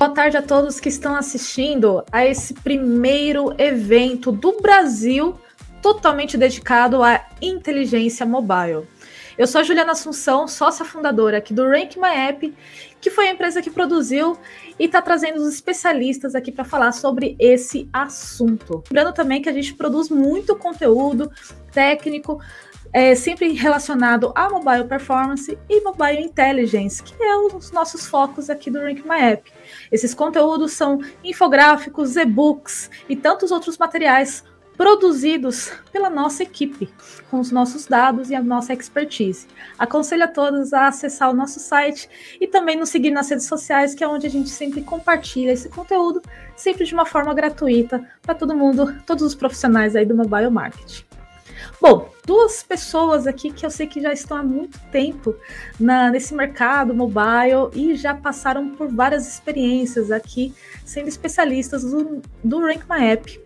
Boa tarde a todos que estão assistindo a esse primeiro evento do Brasil totalmente dedicado à inteligência mobile. Eu sou a Juliana Assunção, sócia fundadora aqui do Rank My App, que foi a empresa que produziu e está trazendo os especialistas aqui para falar sobre esse assunto. Lembrando também que a gente produz muito conteúdo técnico, é, sempre relacionado a mobile performance e mobile intelligence, que é os nossos focos aqui do Rank My App. Esses conteúdos são infográficos, e-books e tantos outros materiais produzidos pela nossa equipe, com os nossos dados e a nossa expertise. Aconselho a todos a acessar o nosso site e também nos seguir nas redes sociais, que é onde a gente sempre compartilha esse conteúdo, sempre de uma forma gratuita, para todo mundo, todos os profissionais aí do mobile marketing. Bom, duas pessoas aqui que eu sei que já estão há muito tempo na, nesse mercado mobile e já passaram por várias experiências aqui, sendo especialistas do, do Rank My App.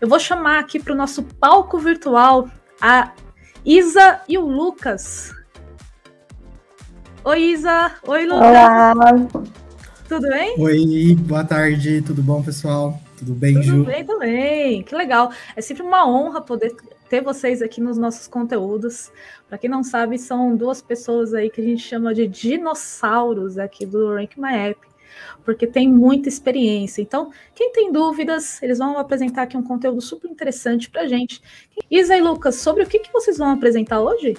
Eu vou chamar aqui para o nosso palco virtual a Isa e o Lucas. Oi, Isa. Oi, Lucas. Olá. Tudo bem? Oi, boa tarde. Tudo bom, pessoal? Tudo bem, Tudo Ju? Tudo bem também. Que legal. É sempre uma honra poder ter vocês aqui nos nossos conteúdos. Para quem não sabe, são duas pessoas aí que a gente chama de dinossauros aqui do Rank My App porque tem muita experiência. Então, quem tem dúvidas, eles vão apresentar aqui um conteúdo super interessante para gente. Isa e Lucas, sobre o que, que vocês vão apresentar hoje?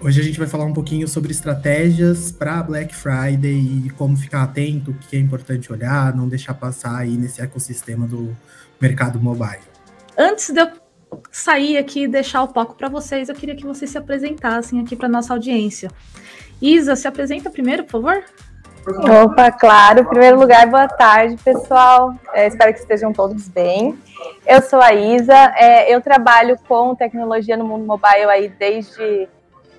Hoje a gente vai falar um pouquinho sobre estratégias para Black Friday e como ficar atento, o que é importante olhar, não deixar passar aí nesse ecossistema do mercado mobile. Antes de eu sair aqui e deixar o palco para vocês, eu queria que vocês se apresentassem aqui para nossa audiência. Isa, se apresenta primeiro, por favor. Opa, claro. Em primeiro lugar, boa tarde, pessoal. É, espero que estejam todos bem. Eu sou a Isa. É, eu trabalho com tecnologia no mundo mobile aí desde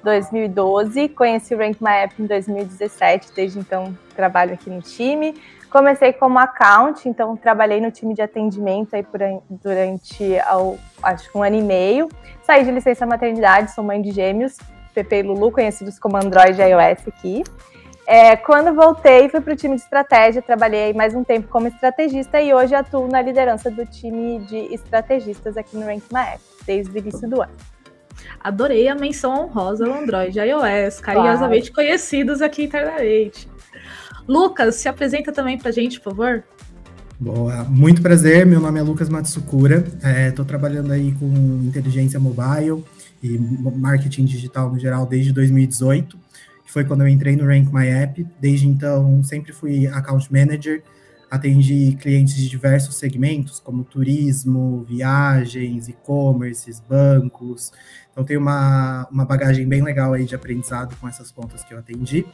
2012. Conheci o Rank My App em 2017. Desde então, trabalho aqui no time. Comecei como account, então trabalhei no time de atendimento aí durante ao, acho que um ano e meio. Saí de licença maternidade, sou mãe de gêmeos, Pepe e Lulu, conhecidos como Android e iOS aqui. É, quando voltei, fui para o time de estratégia, trabalhei mais um tempo como estrategista e hoje atuo na liderança do time de estrategistas aqui no Rank App, desde o início do ano. Adorei a menção honrosa ao Android e iOS, carinhosamente claro. conhecidos aqui internamente. Lucas, se apresenta também para a gente, por favor. Boa, muito prazer. Meu nome é Lucas Matsukura. Estou é, trabalhando aí com inteligência mobile e marketing digital no geral desde 2018 foi quando eu entrei no Rank My App. Desde então, sempre fui account manager, atendi clientes de diversos segmentos, como turismo, viagens, e-commerce, bancos. Então, tenho uma, uma bagagem bem legal aí de aprendizado com essas pontas que eu atendi.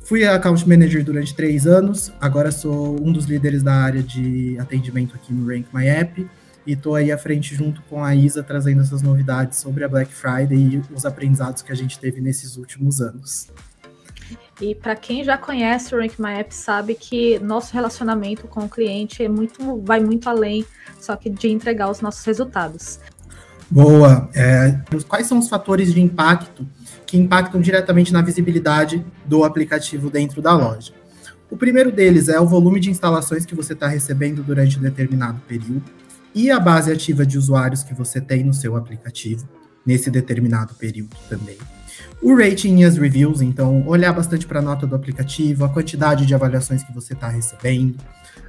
Fui account manager durante três anos, agora sou um dos líderes da área de atendimento aqui no Rank My App e estou aí à frente junto com a Isa trazendo essas novidades sobre a Black Friday e os aprendizados que a gente teve nesses últimos anos. E para quem já conhece o Rank My App sabe que nosso relacionamento com o cliente é muito, vai muito além só que de entregar os nossos resultados. Boa. É, quais são os fatores de impacto que impactam diretamente na visibilidade do aplicativo dentro da loja? O primeiro deles é o volume de instalações que você está recebendo durante um determinado período e a base ativa de usuários que você tem no seu aplicativo nesse determinado período também. O rating e as reviews, então, olhar bastante para a nota do aplicativo, a quantidade de avaliações que você está recebendo,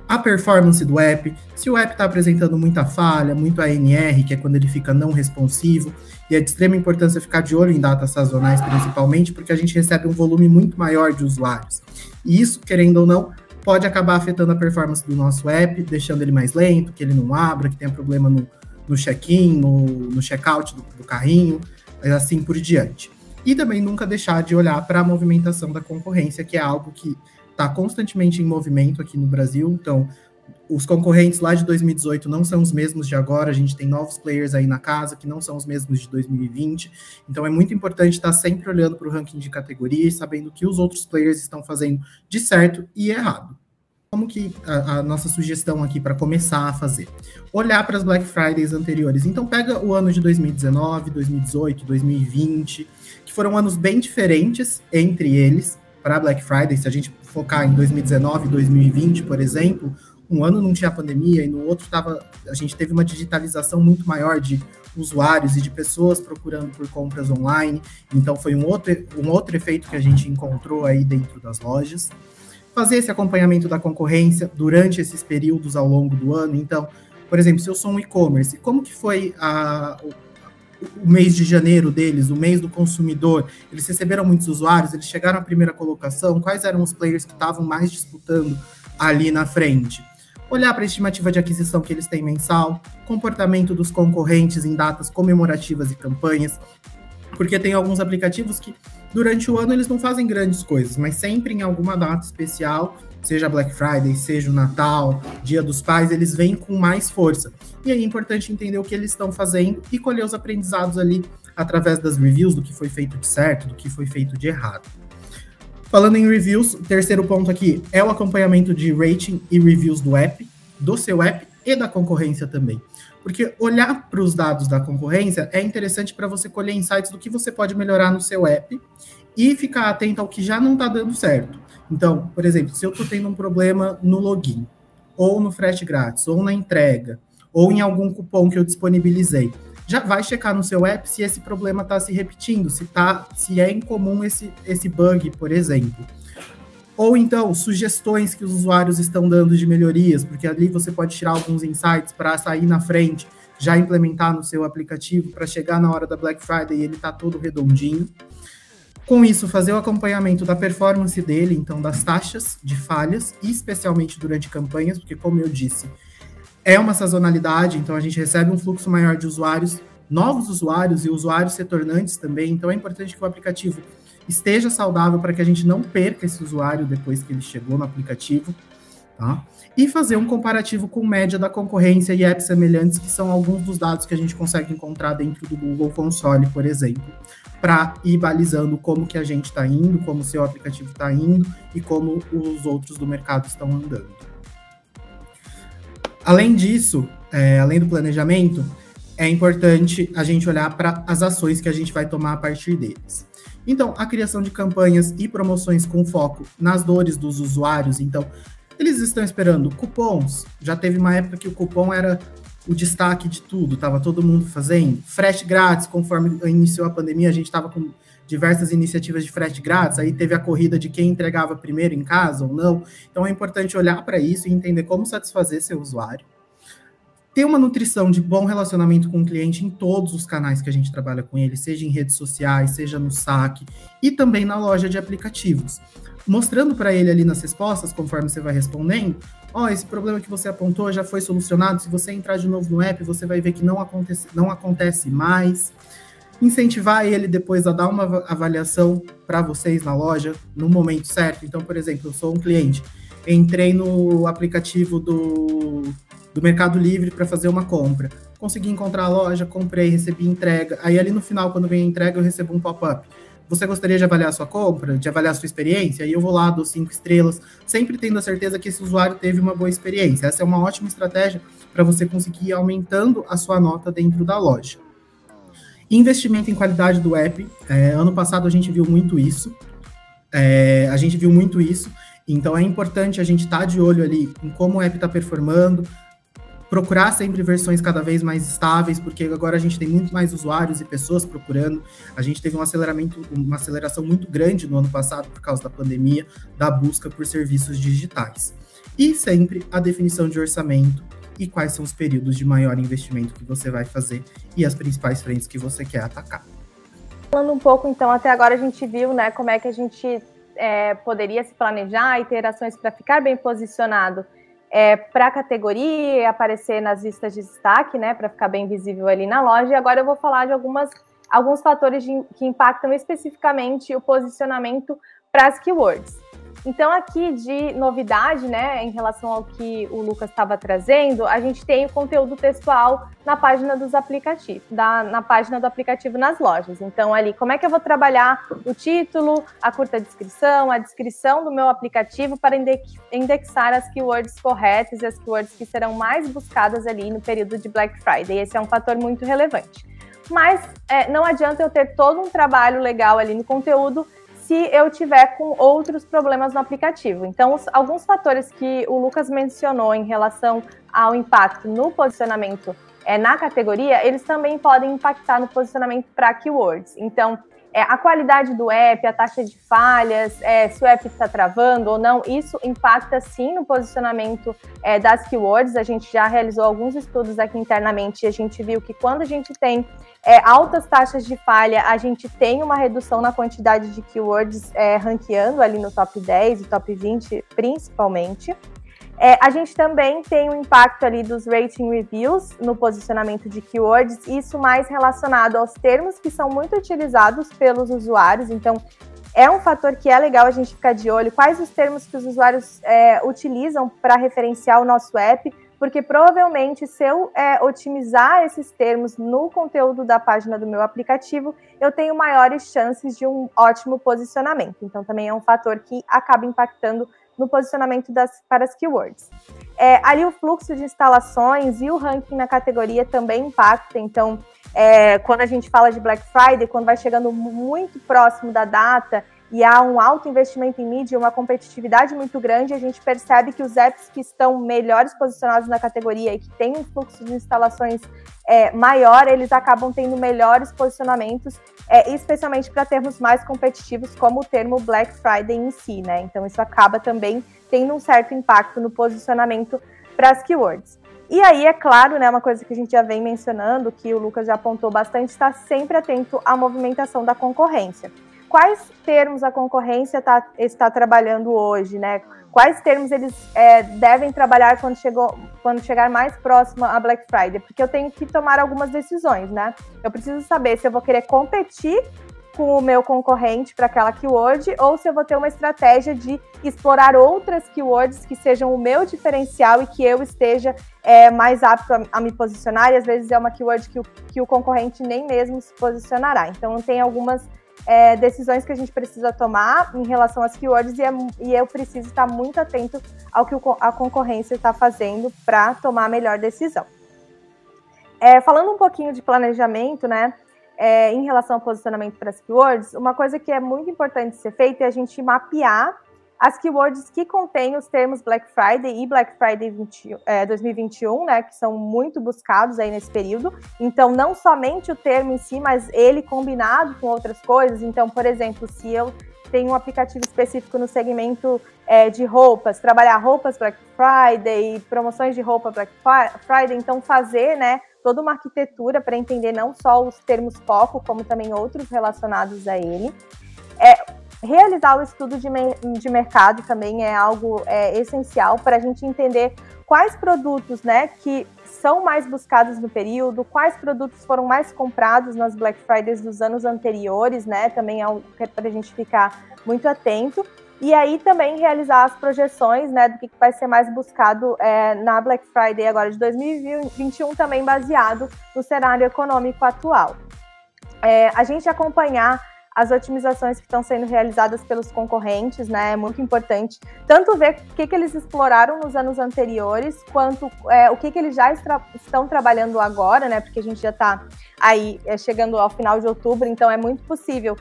a performance do app, se o app está apresentando muita falha, muito ANR, que é quando ele fica não responsivo, e é de extrema importância ficar de olho em datas sazonais, principalmente, porque a gente recebe um volume muito maior de usuários. E isso, querendo ou não, pode acabar afetando a performance do nosso app, deixando ele mais lento, que ele não abra, que tenha problema no, no check-in, no, no check-out do, do carrinho, assim por diante. E também nunca deixar de olhar para a movimentação da concorrência, que é algo que está constantemente em movimento aqui no Brasil. Então, os concorrentes lá de 2018 não são os mesmos de agora, a gente tem novos players aí na casa que não são os mesmos de 2020. Então é muito importante estar sempre olhando para o ranking de categorias, sabendo o que os outros players estão fazendo de certo e errado. Como que a, a nossa sugestão aqui para começar a fazer? Olhar para as Black Fridays anteriores. Então pega o ano de 2019, 2018, 2020, que foram anos bem diferentes entre eles para Black Friday, se a gente focar em 2019 e 2020, por exemplo, um ano não tinha pandemia e no outro tava, a gente teve uma digitalização muito maior de usuários e de pessoas procurando por compras online. Então foi um outro, um outro efeito que a gente encontrou aí dentro das lojas. Fazer esse acompanhamento da concorrência durante esses períodos ao longo do ano. Então, por exemplo, se eu sou um e-commerce, como que foi a, o mês de janeiro deles, o mês do consumidor, eles receberam muitos usuários, eles chegaram à primeira colocação, quais eram os players que estavam mais disputando ali na frente? Olhar para a estimativa de aquisição que eles têm mensal, comportamento dos concorrentes em datas comemorativas e campanhas, porque tem alguns aplicativos que durante o ano eles não fazem grandes coisas, mas sempre em alguma data especial seja Black Friday, seja o Natal, Dia dos Pais, eles vêm com mais força. E aí é importante entender o que eles estão fazendo e colher os aprendizados ali através das reviews do que foi feito de certo, do que foi feito de errado. Falando em reviews, o terceiro ponto aqui é o acompanhamento de rating e reviews do app, do seu app e da concorrência também. Porque olhar para os dados da concorrência é interessante para você colher insights do que você pode melhorar no seu app e ficar atento ao que já não está dando certo. Então, por exemplo, se eu estou tendo um problema no login, ou no frete grátis, ou na entrega, ou em algum cupom que eu disponibilizei, já vai checar no seu app se esse problema está se repetindo, se, tá, se é incomum esse, esse bug, por exemplo. Ou então, sugestões que os usuários estão dando de melhorias, porque ali você pode tirar alguns insights para sair na frente, já implementar no seu aplicativo, para chegar na hora da Black Friday e ele tá todo redondinho. Com isso, fazer o acompanhamento da performance dele, então das taxas de falhas, especialmente durante campanhas, porque, como eu disse, é uma sazonalidade, então a gente recebe um fluxo maior de usuários, novos usuários e usuários retornantes também, então é importante que o aplicativo esteja saudável para que a gente não perca esse usuário depois que ele chegou no aplicativo, tá? E fazer um comparativo com média da concorrência e apps semelhantes, que são alguns dos dados que a gente consegue encontrar dentro do Google Console, por exemplo, para ir balizando como que a gente está indo, como o seu aplicativo está indo e como os outros do mercado estão andando. Além disso, é, além do planejamento, é importante a gente olhar para as ações que a gente vai tomar a partir deles. Então, a criação de campanhas e promoções com foco nas dores dos usuários. Então, eles estão esperando cupons. Já teve uma época que o cupom era o destaque de tudo, estava todo mundo fazendo. Frete grátis, conforme iniciou a pandemia, a gente estava com diversas iniciativas de frete grátis, aí teve a corrida de quem entregava primeiro em casa ou não. Então é importante olhar para isso e entender como satisfazer seu usuário. Ter uma nutrição de bom relacionamento com o cliente em todos os canais que a gente trabalha com ele, seja em redes sociais, seja no saque e também na loja de aplicativos mostrando para ele ali nas respostas, conforme você vai respondendo, ó, oh, esse problema que você apontou já foi solucionado, se você entrar de novo no app, você vai ver que não acontece, não acontece mais. Incentivar ele depois a dar uma avaliação para vocês na loja no momento certo. Então, por exemplo, eu sou um cliente, entrei no aplicativo do, do Mercado Livre para fazer uma compra. Consegui encontrar a loja, comprei, recebi entrega. Aí ali no final, quando vem a entrega, eu recebo um pop-up você gostaria de avaliar sua compra, de avaliar sua experiência? E eu vou lá, dou cinco estrelas, sempre tendo a certeza que esse usuário teve uma boa experiência. Essa é uma ótima estratégia para você conseguir ir aumentando a sua nota dentro da loja. Investimento em qualidade do app. É, ano passado a gente viu muito isso. É, a gente viu muito isso. Então é importante a gente estar tá de olho ali em como o app está performando, procurar sempre versões cada vez mais estáveis, porque agora a gente tem muito mais usuários e pessoas procurando. A gente teve um aceleramento, uma aceleração muito grande no ano passado por causa da pandemia, da busca por serviços digitais. E sempre a definição de orçamento e quais são os períodos de maior investimento que você vai fazer e as principais frentes que você quer atacar. Falando um pouco, então, até agora a gente viu, né, como é que a gente é, poderia se planejar e ter ações para ficar bem posicionado é, para a categoria aparecer nas listas de destaque, né, para ficar bem visível ali na loja. E agora eu vou falar de algumas, alguns fatores de, que impactam especificamente o posicionamento para as keywords. Então, aqui de novidade, né, em relação ao que o Lucas estava trazendo, a gente tem o conteúdo textual na página dos aplicativos, da, na página do aplicativo nas lojas. Então, ali, como é que eu vou trabalhar o título, a curta descrição, a descrição do meu aplicativo para indexar as keywords corretas e as keywords que serão mais buscadas ali no período de Black Friday. Esse é um fator muito relevante. Mas é, não adianta eu ter todo um trabalho legal ali no conteúdo se eu tiver com outros problemas no aplicativo. Então, os, alguns fatores que o Lucas mencionou em relação ao impacto no posicionamento é, na categoria, eles também podem impactar no posicionamento para keywords. Então, é, a qualidade do app, a taxa de falhas, é, se o app está travando ou não, isso impacta sim no posicionamento é, das keywords. A gente já realizou alguns estudos aqui internamente e a gente viu que quando a gente tem é, altas taxas de falha, a gente tem uma redução na quantidade de keywords é, ranqueando ali no top 10 e top 20, principalmente. É, a gente também tem o impacto ali dos rating reviews no posicionamento de keywords, isso mais relacionado aos termos que são muito utilizados pelos usuários. Então, é um fator que é legal a gente ficar de olho. Quais os termos que os usuários é, utilizam para referenciar o nosso app? Porque provavelmente, se eu é, otimizar esses termos no conteúdo da página do meu aplicativo, eu tenho maiores chances de um ótimo posicionamento. Então, também é um fator que acaba impactando no posicionamento das, para as keywords. É, ali o fluxo de instalações e o ranking na categoria também impacta. Então, é, quando a gente fala de Black Friday, quando vai chegando muito próximo da data e há um alto investimento em mídia, uma competitividade muito grande, a gente percebe que os apps que estão melhores posicionados na categoria e que têm um fluxo de instalações é, maior, eles acabam tendo melhores posicionamentos, é, especialmente para termos mais competitivos, como o termo Black Friday em si, né? Então isso acaba também tendo um certo impacto no posicionamento para as keywords. E aí, é claro, né, uma coisa que a gente já vem mencionando, que o Lucas já apontou bastante, está sempre atento à movimentação da concorrência quais termos a concorrência tá, está trabalhando hoje, né? Quais termos eles é, devem trabalhar quando, chegou, quando chegar mais próximo a Black Friday? Porque eu tenho que tomar algumas decisões, né? Eu preciso saber se eu vou querer competir com o meu concorrente para aquela keyword ou se eu vou ter uma estratégia de explorar outras keywords que sejam o meu diferencial e que eu esteja é, mais apto a, a, me posicionar. E às vezes é uma keyword que o, que o concorrente nem mesmo se posicionará. Então, tem algumas é, decisões que a gente precisa tomar em relação às keywords e, é, e eu preciso estar muito atento ao que o, a concorrência está fazendo para tomar a melhor decisão. É, falando um pouquinho de planejamento, né, é, em relação ao posicionamento para as keywords, uma coisa que é muito importante ser feita é a gente mapear as keywords que contêm os termos Black Friday e Black Friday 20, é, 2021, né, que são muito buscados aí nesse período. Então, não somente o termo em si, mas ele combinado com outras coisas. Então, por exemplo, se eu tenho um aplicativo específico no segmento é, de roupas, trabalhar roupas Black Friday, promoções de roupa Black Friday, então fazer, né, toda uma arquitetura para entender não só os termos foco, como também outros relacionados a ele. É, realizar o estudo de, de mercado também é algo é, essencial para a gente entender quais produtos né, que são mais buscados no período, quais produtos foram mais comprados nas Black Fridays dos anos anteriores, né? Também é é para a gente ficar muito atento. E aí também realizar as projeções né, do que vai ser mais buscado é, na Black Friday agora de 2021, também baseado no cenário econômico atual. É, a gente acompanhar as otimizações que estão sendo realizadas pelos concorrentes, né? É muito importante. Tanto ver o que, que eles exploraram nos anos anteriores, quanto é, o que, que eles já estão trabalhando agora, né? Porque a gente já está aí é, chegando ao final de outubro, então é muito possível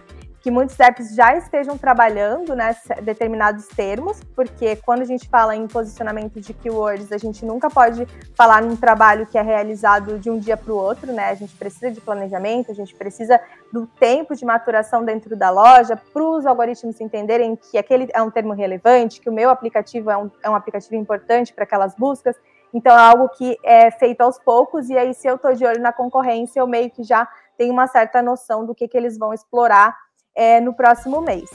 que muitos apps já estejam trabalhando né, determinados termos, porque quando a gente fala em posicionamento de keywords, a gente nunca pode falar num trabalho que é realizado de um dia para o outro, né? A gente precisa de planejamento, a gente precisa do tempo de maturação dentro da loja para os algoritmos entenderem que aquele é um termo relevante, que o meu aplicativo é um, é um aplicativo importante para aquelas buscas. Então, é algo que é feito aos poucos, e aí, se eu estou de olho na concorrência, eu meio que já tenho uma certa noção do que, que eles vão explorar é, no próximo mês.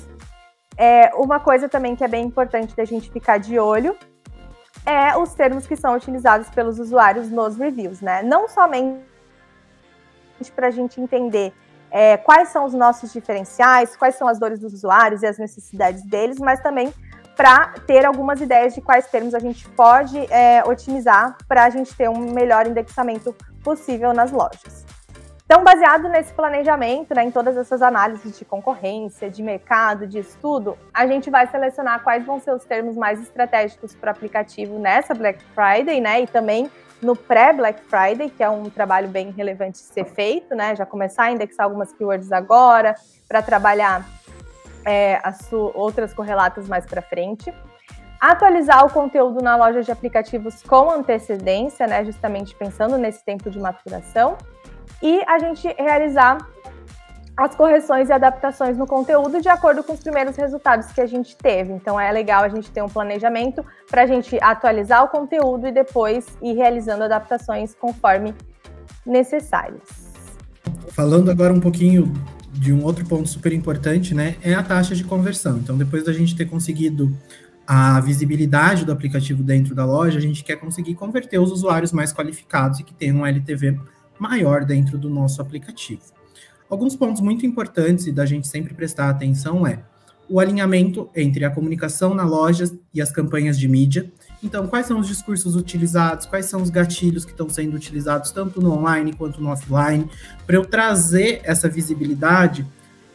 É, uma coisa também que é bem importante da gente ficar de olho é os termos que são utilizados pelos usuários nos reviews, né? Não somente para a gente entender é, quais são os nossos diferenciais, quais são as dores dos usuários e as necessidades deles, mas também para ter algumas ideias de quais termos a gente pode é, otimizar para a gente ter um melhor indexamento possível nas lojas. Então, baseado nesse planejamento, né, em todas essas análises de concorrência, de mercado, de estudo, a gente vai selecionar quais vão ser os termos mais estratégicos para o aplicativo nessa Black Friday, né, e também no pré-Black Friday, que é um trabalho bem relevante ser feito, né, já começar a indexar algumas keywords agora, para trabalhar é, as outras correlatas mais para frente. Atualizar o conteúdo na loja de aplicativos com antecedência, né, justamente pensando nesse tempo de maturação. E a gente realizar as correções e adaptações no conteúdo de acordo com os primeiros resultados que a gente teve. Então é legal a gente ter um planejamento para a gente atualizar o conteúdo e depois ir realizando adaptações conforme necessárias. Falando agora um pouquinho de um outro ponto super importante, né, é a taxa de conversão. Então, depois da gente ter conseguido a visibilidade do aplicativo dentro da loja, a gente quer conseguir converter os usuários mais qualificados e que tenham um LTV maior dentro do nosso aplicativo. Alguns pontos muito importantes e da gente sempre prestar atenção é o alinhamento entre a comunicação na loja e as campanhas de mídia. Então, quais são os discursos utilizados, quais são os gatilhos que estão sendo utilizados tanto no online quanto no offline, para eu trazer essa visibilidade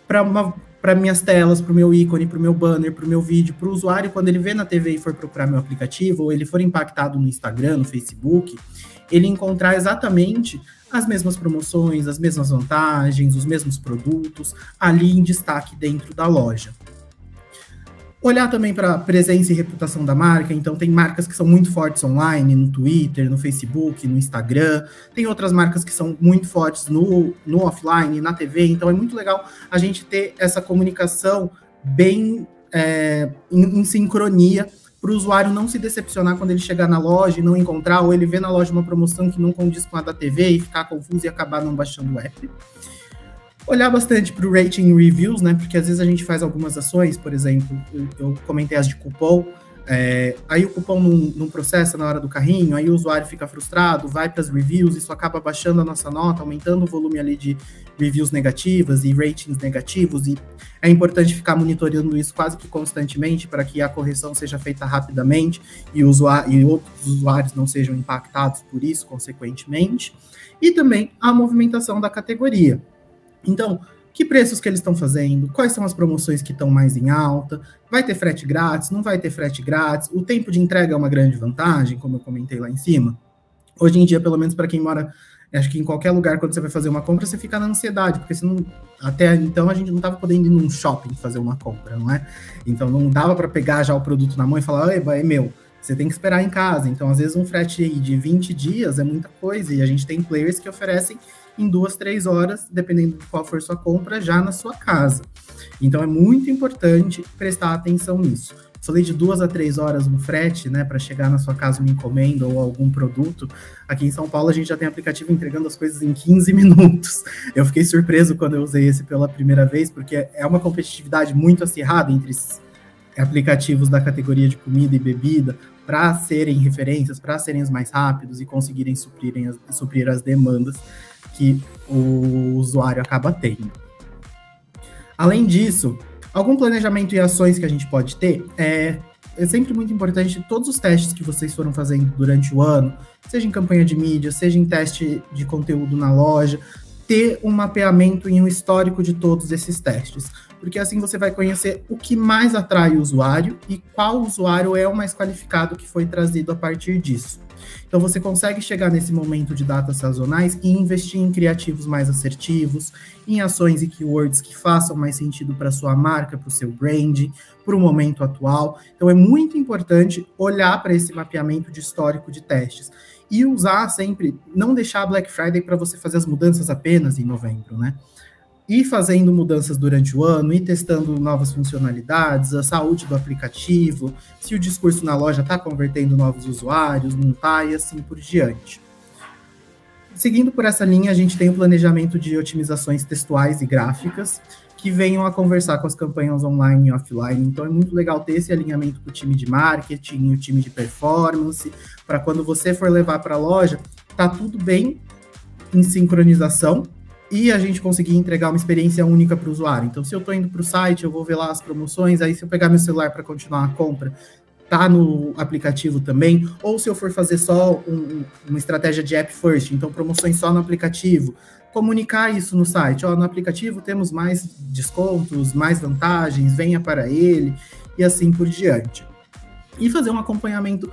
para minhas telas, para o meu ícone, para o meu banner, para o meu vídeo, para o usuário, quando ele vê na TV e for procurar meu aplicativo, ou ele for impactado no Instagram, no Facebook, ele encontrar exatamente as mesmas promoções, as mesmas vantagens, os mesmos produtos ali em destaque dentro da loja. Olhar também para a presença e reputação da marca, então tem marcas que são muito fortes online, no Twitter, no Facebook, no Instagram, tem outras marcas que são muito fortes no, no offline, na TV, então é muito legal a gente ter essa comunicação bem é, em, em sincronia para o usuário não se decepcionar quando ele chegar na loja e não encontrar, ou ele vê na loja uma promoção que não condiz com a da TV e ficar confuso e acabar não baixando o app. Olhar bastante para o rating reviews, né? Porque às vezes a gente faz algumas ações, por exemplo, eu, eu comentei as de cupom, é, aí o cupom não, não, processa na hora do carrinho, aí o usuário fica frustrado, vai para as reviews, isso acaba baixando a nossa nota, aumentando o volume ali de reviews negativas e ratings negativos, e é importante ficar monitorando isso quase que constantemente para que a correção seja feita rapidamente e, e outros usuários não sejam impactados por isso, consequentemente, e também a movimentação da categoria. Então, que preços que eles estão fazendo, quais são as promoções que estão mais em alta, vai ter frete grátis, não vai ter frete grátis, o tempo de entrega é uma grande vantagem, como eu comentei lá em cima. Hoje em dia, pelo menos para quem mora, acho que em qualquer lugar, quando você vai fazer uma compra, você fica na ansiedade, porque não, até então a gente não estava podendo ir num shopping fazer uma compra, não é? Então não dava para pegar já o produto na mão e falar, é meu. Você tem que esperar em casa. Então, às vezes, um frete de 20 dias é muita coisa. E a gente tem players que oferecem em duas, três horas, dependendo de qual for sua compra, já na sua casa. Então é muito importante prestar atenção nisso. Falei de duas a três horas no frete, né, para chegar na sua casa uma encomenda ou algum produto. Aqui em São Paulo a gente já tem aplicativo entregando as coisas em 15 minutos. Eu fiquei surpreso quando eu usei esse pela primeira vez, porque é uma competitividade muito acirrada entre aplicativos da categoria de comida e bebida para serem referências, para serem os mais rápidos e conseguirem suprirem as, suprir as demandas que o usuário acaba tendo. Além disso, algum planejamento e ações que a gente pode ter é, é sempre muito importante todos os testes que vocês foram fazendo durante o ano, seja em campanha de mídia, seja em teste de conteúdo na loja, ter um mapeamento e um histórico de todos esses testes porque assim você vai conhecer o que mais atrai o usuário e qual usuário é o mais qualificado que foi trazido a partir disso. Então você consegue chegar nesse momento de datas sazonais e investir em criativos mais assertivos, em ações e keywords que façam mais sentido para sua marca, para o seu brand, para o momento atual. Então é muito importante olhar para esse mapeamento de histórico de testes e usar sempre, não deixar a Black Friday para você fazer as mudanças apenas em novembro, né? ir fazendo mudanças durante o ano, ir testando novas funcionalidades, a saúde do aplicativo, se o discurso na loja está convertendo novos usuários, não está, e assim por diante. Seguindo por essa linha, a gente tem o planejamento de otimizações textuais e gráficas que venham a conversar com as campanhas online e offline. Então é muito legal ter esse alinhamento com o time de marketing, o time de performance, para quando você for levar para a loja, tá tudo bem em sincronização e a gente conseguir entregar uma experiência única para o usuário. Então, se eu estou indo para o site, eu vou ver lá as promoções, aí se eu pegar meu celular para continuar a compra, tá no aplicativo também, ou se eu for fazer só um, uma estratégia de app first, então promoções só no aplicativo, comunicar isso no site, ó, no aplicativo temos mais descontos, mais vantagens, venha para ele, e assim por diante. E fazer um acompanhamento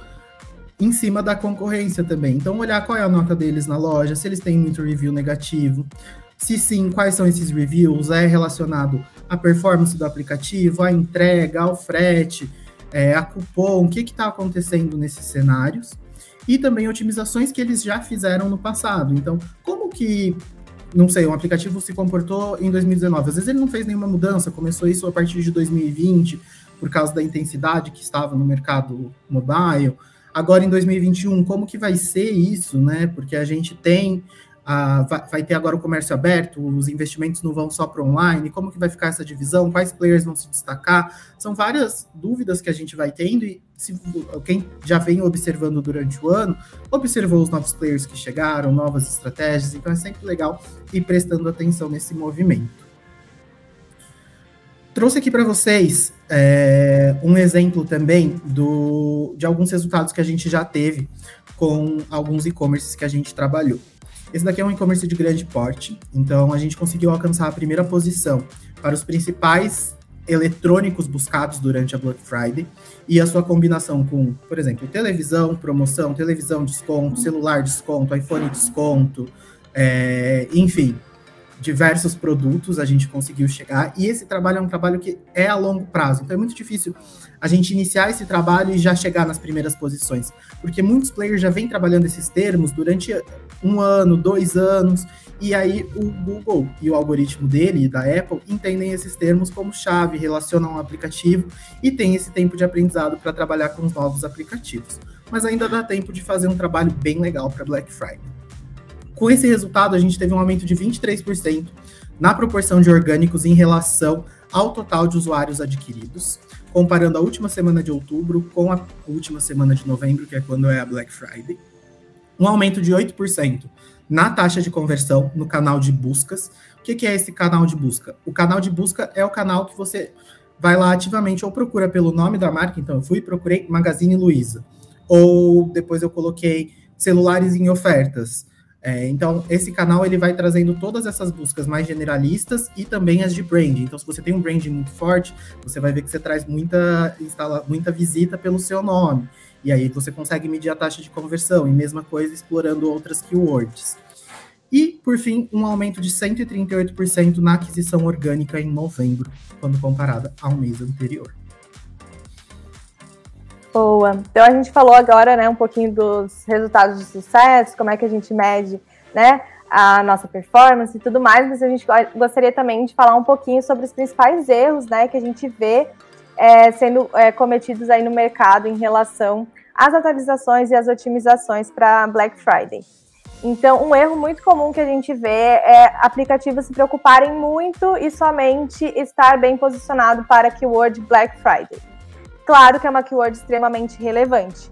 em cima da concorrência também. Então, olhar qual é a nota deles na loja, se eles têm muito review negativo, Se sim, quais são esses reviews? É relacionado à performance do aplicativo, à entrega, ao frete, é, a cupom, o que está acontecendo nesses cenários? E também otimizações que eles já fizeram no passado. Então, como que não sei, um aplicativo se comportou em 2019. Às vezes ele não fez nenhuma mudança, começou isso a partir de 2020, por causa da intensidade que estava no mercado mobile. Agora em 2021, como que vai ser isso, né? Porque a gente tem ah, vai, ter agora o comércio aberto, os investimentos não vão só para online, como que vai ficar essa divisão, quais players vão se destacar, são várias dúvidas que a gente vai tendo e se, quem já vem observando durante o ano, observou os novos players que chegaram, novas estratégias, então é sempre legal ir prestando atenção nesse movimento. Trouxe aqui para vocês é, um exemplo também do, de alguns resultados que a gente já teve com alguns e-commerces que a gente trabalhou. Esse daqui é um e-commerce de grande porte, então a gente conseguiu alcançar a primeira posição para os principais eletrônicos buscados durante a Black Friday e a sua combinação com, por exemplo, televisão, promoção, televisão, desconto, celular, desconto, iPhone, desconto, é, enfim, diversos produtos a gente conseguiu chegar. E esse trabalho é um trabalho que é a longo prazo, então é muito difícil a gente iniciar esse trabalho e já chegar nas primeiras posições, porque muitos players já vêm trabalhando esses termos durante um ano, dois anos, e aí o Google e o algoritmo dele, da Apple, entendem esses termos como chave, relacionam ao aplicativo e tem esse tempo de aprendizado para trabalhar com os novos aplicativos. Mas ainda dá tempo de fazer um trabalho bem legal para Black Friday. Com esse resultado, a gente teve um aumento de 23% na proporção de orgânicos em relação ao total de usuários adquiridos, comparando a última semana de outubro com a última semana de novembro, que é quando é a Black Friday. Um aumento de 8% na taxa de conversão no canal de buscas. O que, que é esse canal de busca? O canal de busca é o canal que você vai lá ativamente ou procura pelo nome da marca. Então, eu fui e procurei Magazine Luiza. Ou depois eu coloquei celulares em ofertas. É, então, esse canal ele vai trazendo todas essas buscas mais generalistas e também as de brand. Então, se você tem um brand muito forte, você vai ver que você traz muita, instala, muita visita pelo seu nome. E aí você consegue medir a taxa de conversão, e mesma coisa explorando outras keywords. E, por fim, um aumento de 138% na aquisição orgânica em novembro, quando comparada ao mês anterior. Boa. Então a gente falou agora, né, um pouquinho dos resultados de sucesso, como é que a gente mede, né, a nossa performance e tudo mais, mas a gente gostaria também de falar um pouquinho sobre os principais erros, né, que a gente vê é, sendo é, cometidos aí no mercado em relação às atualizações e às otimizações para Black Friday. Então, um erro muito comum que a gente vê é aplicativos se preocuparem muito e somente estar bem posicionado para a keyword Black Friday. Claro que é uma keyword extremamente relevante.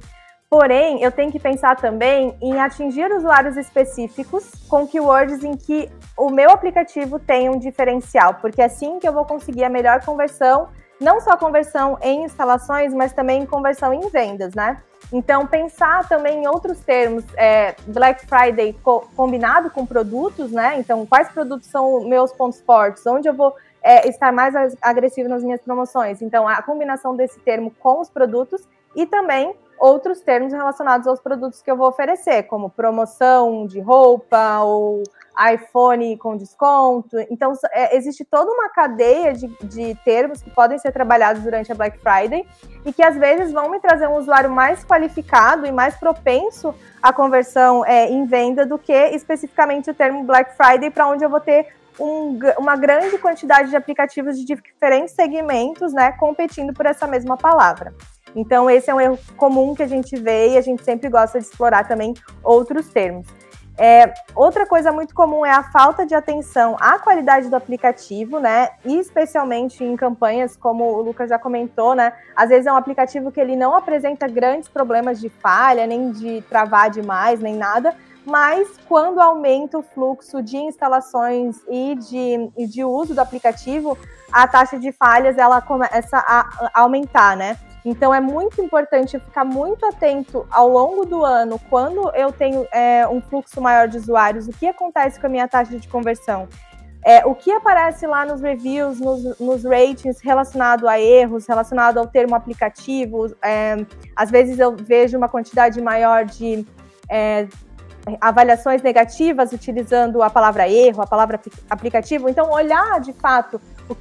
Porém, eu tenho que pensar também em atingir usuários específicos com keywords em que o meu aplicativo tem um diferencial, porque é assim que eu vou conseguir a melhor conversão não só conversão em instalações, mas também conversão em vendas, né? Então, pensar também em outros termos, é, Black Friday co combinado com produtos, né? Então, quais produtos são meus pontos fortes? Onde eu vou é, estar mais agressivo nas minhas promoções? Então, a combinação desse termo com os produtos e também outros termos relacionados aos produtos que eu vou oferecer, como promoção de roupa ou iPhone com desconto. Então, é, existe toda uma cadeia de, de termos que podem ser trabalhados durante a Black Friday e que às vezes vão me trazer um usuário mais qualificado e mais propenso à conversão é, em venda do que especificamente o termo Black Friday, para onde eu vou ter um, uma grande quantidade de aplicativos de diferentes segmentos, né, competindo por essa mesma palavra. Então, esse é um erro comum que a gente vê e a gente sempre gosta de explorar também outros termos. É, outra coisa muito comum é a falta de atenção à qualidade do aplicativo, né? E especialmente em campanhas, como o Lucas já comentou, né? Às vezes é um aplicativo que ele não apresenta grandes problemas de falha, nem de travar demais, nem nada, mas quando aumenta o fluxo de instalações e de, e de uso do aplicativo, a taxa de falhas ela começa a aumentar, né? Então é muito importante ficar muito atento ao longo do ano, quando eu tenho é, um fluxo maior de usuários, o que acontece com a minha taxa de conversão. É, o que aparece lá nos reviews, nos, nos, ratings relacionado a erros, relacionado ao termo aplicativo. É, às vezes eu vejo uma quantidade maior de é, avaliações negativas utilizando a palavra erro, a palavra aplicativo. Então, olhar de fato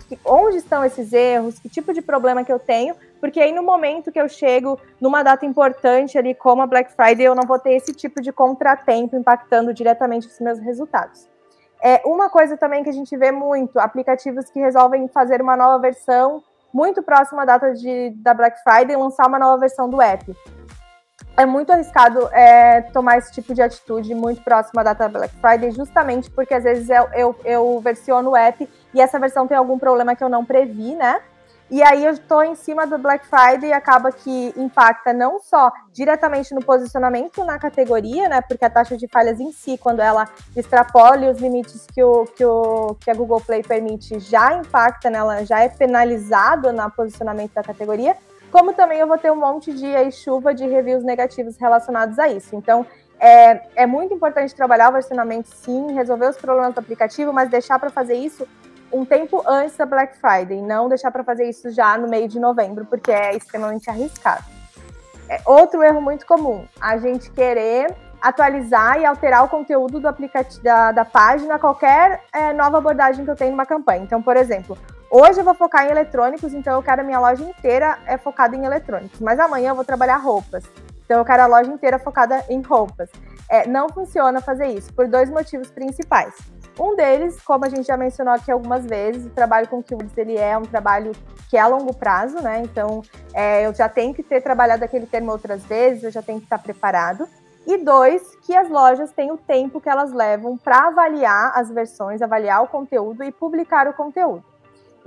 que, onde estão esses erros, que tipo de problema que eu tenho, porque aí no momento que eu chego numa data importante ali, como a Black Friday, eu não vou ter esse tipo de contratempo impactando diretamente os meus resultados. É uma coisa também que a gente vê muito, aplicativos que resolvem fazer uma nova versão muito próxima à data de, da Black Friday lançar uma nova versão do app é muito arriscado é, tomar esse tipo de atitude muito próxima da data Black Friday, justamente porque às vezes eu, eu, eu versiono o app e essa versão tem algum problema que eu não previ, né? E aí eu estou em cima do Black Friday e acaba que impacta não só diretamente no posicionamento na categoria, né? Porque a taxa de falhas em si, quando ela extrapola os limites que, o, que, o, que a Google Play permite, já impacta nela, já é penalizado no posicionamento da categoria, como também eu vou ter um monte de aí, chuva de reviews negativos relacionados a isso. Então, é, é muito importante trabalhar o versionamento, sim, resolver os problemas do aplicativo, mas deixar para fazer isso um tempo antes da Black Friday, não deixar para fazer isso já no meio de novembro, porque é extremamente arriscado. É outro erro muito comum, a gente querer atualizar e alterar o conteúdo do aplicativo da, da página qualquer é, nova abordagem que eu tenho numa campanha. Então, por exemplo, Hoje eu vou focar em eletrônicos, então eu quero a minha loja inteira é focada em eletrônicos. Mas amanhã eu vou trabalhar roupas. Então eu quero a loja inteira focada em roupas. É, não funciona fazer isso por dois motivos principais. Um deles, como a gente já mencionou aqui algumas vezes, o trabalho com keywords ele é um trabalho que é a longo prazo, né? Então é, eu já tenho que ter trabalhado aquele termo outras vezes, eu já tenho que estar preparado. E dois, que as lojas têm o tempo que elas levam para avaliar as versões, avaliar o conteúdo e publicar o conteúdo.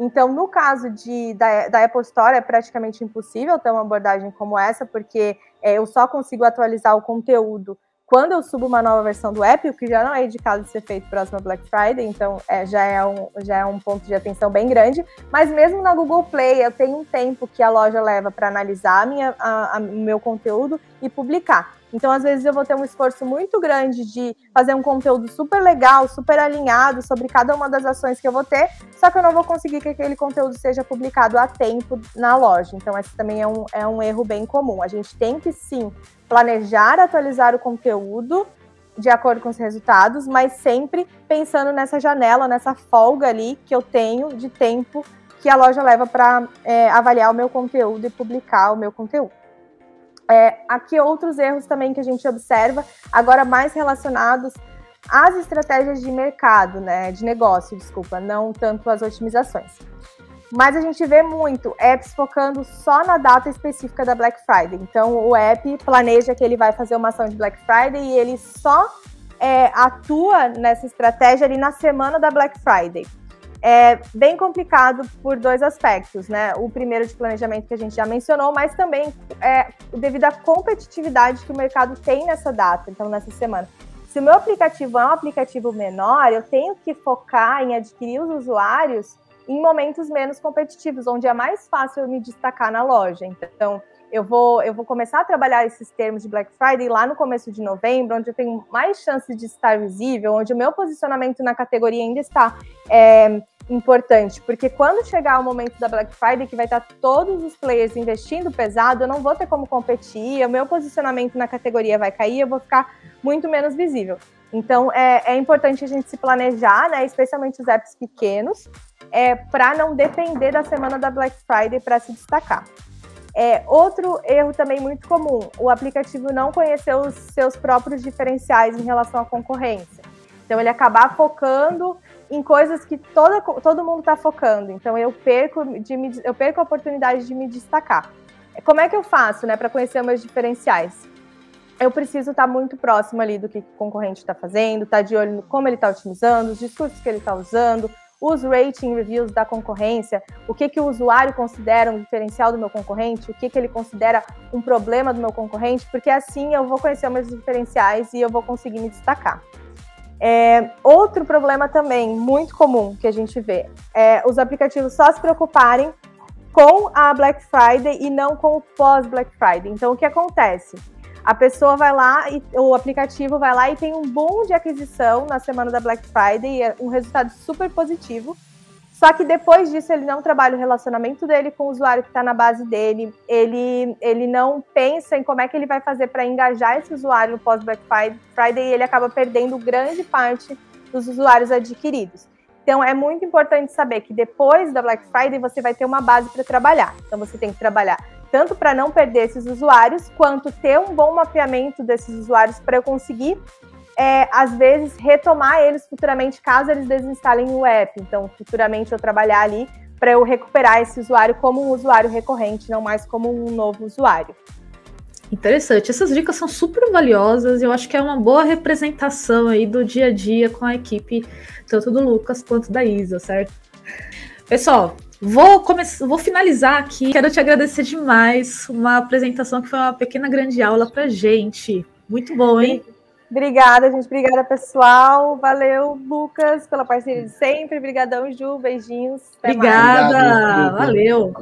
Então, no caso de, da, da, Apple Store, é praticamente impossível ter uma abordagem como essa, porque é, eu só consigo atualizar o conteúdo quando eu subo uma nova versão do app, o que já não é indicado ser feito próximo a Black Friday, então é, já, é um, já é um ponto de atenção bem grande. Mas mesmo na Google Play, eu tenho um tempo que a loja leva para analisar o meu conteúdo e publicar. Então, às vezes, eu vou ter um esforço muito grande de fazer um conteúdo super legal, super alinhado sobre cada uma das ações que eu vou ter, só que eu não vou conseguir que aquele conteúdo seja publicado a tempo na loja. Então, esse também é um, é um erro bem comum. A gente tem que sim planejar, atualizar o conteúdo de acordo com os resultados, mas sempre pensando nessa janela, nessa folga ali que eu tenho de tempo que a loja leva para é, avaliar o meu conteúdo e publicar o meu conteúdo. É, aqui outros erros também que a gente observa, agora mais relacionados às estratégias de mercado, né, de negócio, desculpa, não tanto as otimizações. Mas a gente vê muito apps focando só na data específica da Black Friday. Então o app planeja que ele vai fazer uma ação de Black Friday e ele só é, atua nessa estratégia ali na semana da Black Friday é bem complicado por dois aspectos, né? O primeiro de planejamento que a gente já mencionou, mas também é, devido à competitividade que o mercado tem nessa data, então nessa semana. Se o meu aplicativo é um aplicativo menor, eu tenho que focar em adquirir os usuários em momentos menos competitivos, onde é mais fácil eu me destacar na loja. Então, eu vou, eu vou começar a trabalhar esses termos de Black Friday lá no começo de novembro, onde eu tenho mais chances de estar visível, onde o meu posicionamento na categoria ainda está é, importante, porque quando chegar o momento da Black Friday, que vai estar todos os players investindo pesado, eu não vou ter como competir, o meu posicionamento na categoria vai cair, eu vou ficar muito menos visível. Então é, é importante a gente se planejar, né, especialmente os apps pequenos, é, para não depender da semana da Black Friday para se destacar. É, outro erro também muito comum: o aplicativo não conhecer os seus próprios diferenciais em relação à concorrência. Então, ele acabar focando em coisas que toda, todo mundo está focando. Então eu perco, de me, eu perco a oportunidade de me destacar. Como é que eu faço, né, para conhecer meus diferenciais? Eu preciso estar tá muito próximo ali do que o concorrente está fazendo, estar tá de olho no como ele está otimizando, os discursos que ele está usando, os rating reviews da concorrência, o que, que o usuário considera um diferencial do meu concorrente, o que, que ele considera um problema do meu concorrente, porque assim eu vou conhecer meus diferenciais e eu vou conseguir me destacar. É, outro problema também muito comum que a gente vê é os aplicativos só se preocuparem com a Black Friday e não com o pós Black Friday. Então, o que acontece? A pessoa vai lá e o aplicativo vai lá e tem um boom de aquisição na semana da Black Friday, é um resultado super positivo. Só que depois disso ele não trabalha o relacionamento dele com o usuário que está na base dele, ele, ele não pensa em como é que ele vai fazer para engajar esse usuário no pós-Black Friday e ele acaba perdendo grande parte dos usuários adquiridos. Então é muito importante saber que depois da Black Friday você vai ter uma base para trabalhar. Então você tem que trabalhar tanto para não perder esses usuários, quanto ter um bom mapeamento desses usuários para eu conseguir é, às vezes, retomar eles futuramente, caso eles desinstalem o app. Então, futuramente eu trabalhar ali para eu recuperar esse usuário como um usuário recorrente, não mais como um novo usuário. Interessante. Essas dicas são super valiosas. Eu acho que é uma boa representação aí do dia a dia com a equipe, tanto do Lucas quanto da Isa, certo? Pessoal, vou começar, vou finalizar aqui. Quero te agradecer demais. Uma apresentação que foi uma pequena grande aula pra gente. Muito bom, hein? Obrigada, gente. Obrigada, pessoal. Valeu, Lucas, pela parceria de sempre. Obrigadão, Ju. Beijinhos. Obrigada. Valeu.